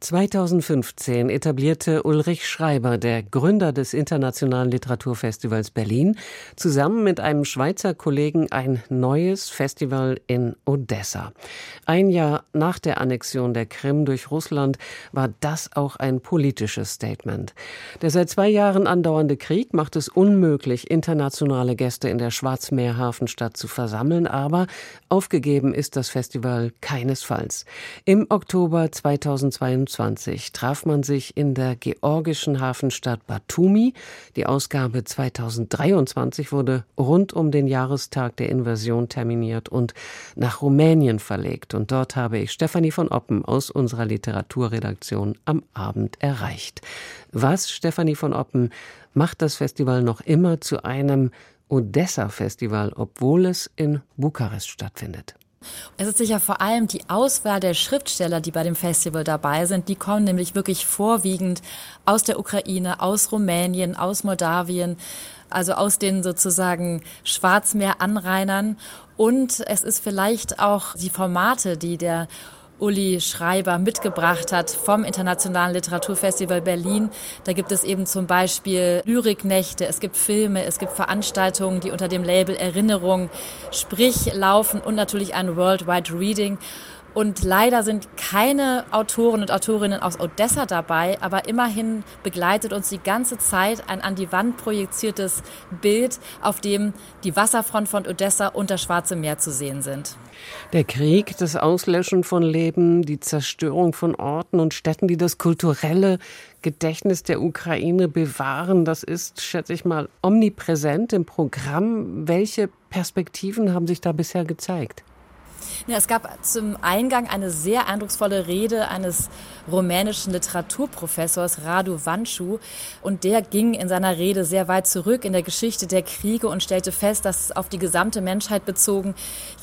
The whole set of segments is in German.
2015 etablierte Ulrich Schreiber, der Gründer des Internationalen Literaturfestivals Berlin, zusammen mit einem Schweizer Kollegen ein neues Festival in Odessa. Ein Jahr nach der Annexion der Krim durch Russland war das auch ein politisches Statement. Der seit zwei Jahren andauernde Krieg macht es unmöglich, internationale Gäste in der Schwarzmeerhafenstadt zu versammeln, aber aufgegeben ist das Festival keinesfalls. Im Oktober 2022 2021 traf man sich in der georgischen Hafenstadt Batumi. Die Ausgabe 2023 wurde rund um den Jahrestag der Invasion terminiert und nach Rumänien verlegt. Und dort habe ich Stefanie von Oppen aus unserer Literaturredaktion am Abend erreicht. Was, Stefanie von Oppen, macht das Festival noch immer zu einem Odessa-Festival, obwohl es in Bukarest stattfindet? Es ist sicher vor allem die Auswahl der Schriftsteller, die bei dem Festival dabei sind. Die kommen nämlich wirklich vorwiegend aus der Ukraine, aus Rumänien, aus Moldawien, also aus den sozusagen Schwarzmeeranrainern. Und es ist vielleicht auch die Formate, die der Uli Schreiber mitgebracht hat vom Internationalen Literaturfestival Berlin. Da gibt es eben zum Beispiel Lyriknächte, es gibt Filme, es gibt Veranstaltungen, die unter dem Label Erinnerung, sprich laufen und natürlich ein Worldwide Reading. Und leider sind keine Autoren und Autorinnen aus Odessa dabei, aber immerhin begleitet uns die ganze Zeit ein an die Wand projiziertes Bild, auf dem die Wasserfront von Odessa und das Schwarze Meer zu sehen sind. Der Krieg, das Auslöschen von Leben, die Zerstörung von Orten und Städten, die das kulturelle Gedächtnis der Ukraine bewahren, das ist, schätze ich mal, omnipräsent im Programm. Welche Perspektiven haben sich da bisher gezeigt? Ja, es gab zum Eingang eine sehr eindrucksvolle Rede eines rumänischen Literaturprofessors Radu Vanschu und der ging in seiner Rede sehr weit zurück in der Geschichte der Kriege und stellte fest, dass auf die gesamte Menschheit bezogen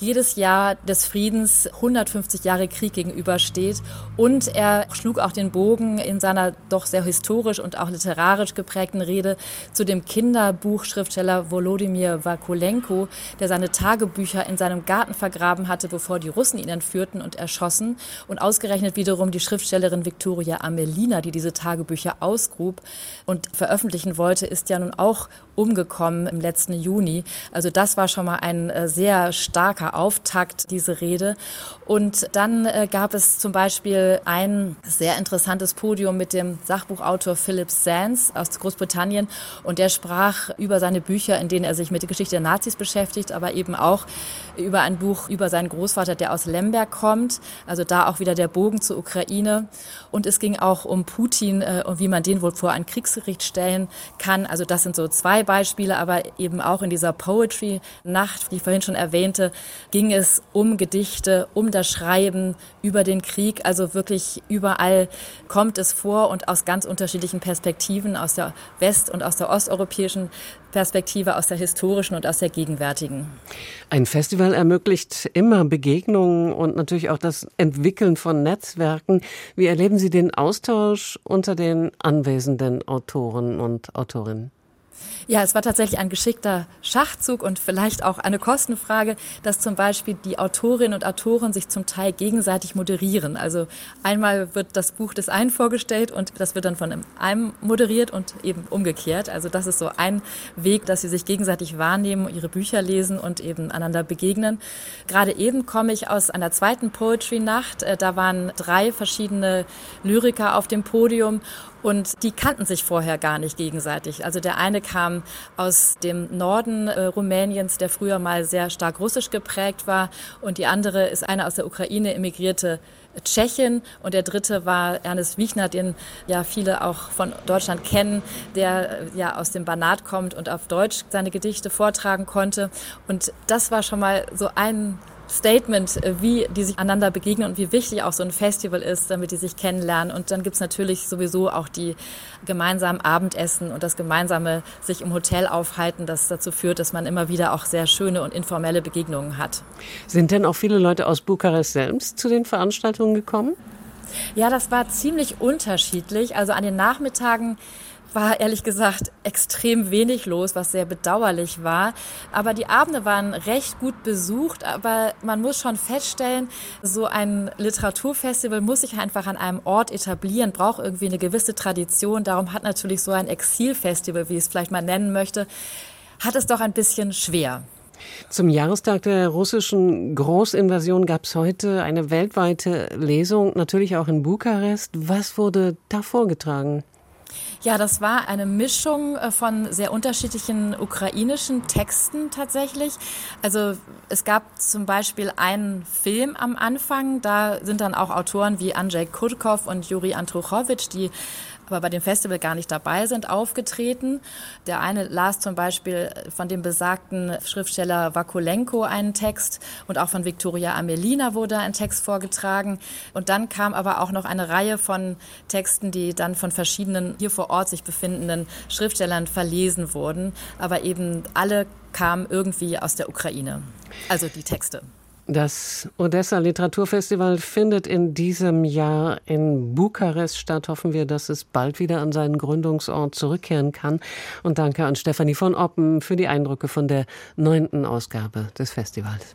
jedes Jahr des Friedens 150 Jahre Krieg gegenübersteht. Und er schlug auch den Bogen in seiner doch sehr historisch und auch literarisch geprägten Rede zu dem Kinderbuchschriftsteller Volodymyr Vakulenko, der seine Tagebücher in seinem Garten vergraben hatte, bevor die Russen ihn entführten und erschossen. Und ausgerechnet wiederum die Schriftstellerin Victoria Amelina, die diese Tagebücher ausgrub und veröffentlichen wollte, ist ja nun auch umgekommen im letzten Juni. Also das war schon mal ein äh, sehr starker Auftakt, diese Rede. Und dann äh, gab es zum Beispiel ein sehr interessantes Podium mit dem Sachbuchautor Philip Sands aus Großbritannien. Und der sprach über seine Bücher, in denen er sich mit der Geschichte der Nazis beschäftigt, aber eben auch über ein Buch über seinen Großvater, der aus Lemberg kommt. Also da auch wieder der Bogen zur Ukraine. Und es ging auch um Putin äh, und wie man den wohl vor ein Kriegsgericht stellen kann. Also das sind so zwei Beispiele, aber eben auch in dieser Poetry-Nacht, die ich vorhin schon erwähnte, ging es um Gedichte, um das Schreiben, über den Krieg. Also wirklich überall kommt es vor und aus ganz unterschiedlichen Perspektiven, aus der west- und aus der osteuropäischen Perspektive, aus der historischen und aus der gegenwärtigen. Ein Festival ermöglicht immer Begegnungen und natürlich auch das Entwickeln von Netzwerken. Wie erleben Sie den Austausch unter den anwesenden Autoren und Autorinnen? Ja, es war tatsächlich ein geschickter Schachzug und vielleicht auch eine Kostenfrage, dass zum Beispiel die Autorinnen und Autoren sich zum Teil gegenseitig moderieren. Also einmal wird das Buch des einen vorgestellt und das wird dann von einem moderiert und eben umgekehrt. Also das ist so ein Weg, dass sie sich gegenseitig wahrnehmen, ihre Bücher lesen und eben einander begegnen. Gerade eben komme ich aus einer zweiten Poetry-Nacht. Äh, da waren drei verschiedene Lyriker auf dem Podium und die kannten sich vorher gar nicht gegenseitig. Also der eine kam aus dem Norden äh, Rumäniens, der früher mal sehr stark russisch geprägt war. Und die andere ist eine aus der Ukraine emigrierte Tschechin und der dritte war Ernest Wiechner, den ja viele auch von Deutschland kennen, der äh, ja aus dem Banat kommt und auf Deutsch seine Gedichte vortragen konnte. Und das war schon mal so ein Statement, äh, wie die sich einander begegnen und wie wichtig auch so ein Festival ist, damit die sich kennenlernen. Und dann gibt's natürlich sowieso auch die gemeinsamen Abendessen und das gemeinsame sich im Hotel aufhalten, das dazu führt, dass man immer wieder auch sehr schöne und informelle Begegnungen hat. Sind denn auch viele Leute aus Bukarest selbst zu den Veranstaltungen gekommen? Ja, das war ziemlich unterschiedlich. Also an den Nachmittagen war ehrlich gesagt extrem wenig los, was sehr bedauerlich war. Aber die Abende waren recht gut besucht. Aber man muss schon feststellen, so ein Literaturfestival muss sich einfach an einem Ort etablieren, braucht irgendwie eine gewisse Tradition. Darum hat natürlich so ein Exilfestival, wie ich es vielleicht mal nennen möchte, hat es doch ein bisschen schwer. Zum Jahrestag der russischen Großinvasion gab es heute eine weltweite Lesung, natürlich auch in Bukarest. Was wurde da vorgetragen? Ja, das war eine Mischung äh, von sehr unterschiedlichen ukrainischen Texten tatsächlich. Also es gab zum Beispiel einen Film am Anfang, da sind dann auch Autoren wie Andrzej Kurkov und Juri Antruchowitsch, die aber bei dem Festival gar nicht dabei sind, aufgetreten. Der eine las zum Beispiel von dem besagten Schriftsteller Vakulenko einen Text und auch von Viktoria Amelina wurde ein Text vorgetragen. Und dann kam aber auch noch eine Reihe von Texten, die dann von verschiedenen hier vor Ort sich befindenden Schriftstellern verlesen wurden. Aber eben alle kamen irgendwie aus der Ukraine. Also die Texte. Das Odessa Literaturfestival findet in diesem Jahr in Bukarest statt. Hoffen wir, dass es bald wieder an seinen Gründungsort zurückkehren kann. Und danke an Stefanie von Oppen für die Eindrücke von der neunten Ausgabe des Festivals.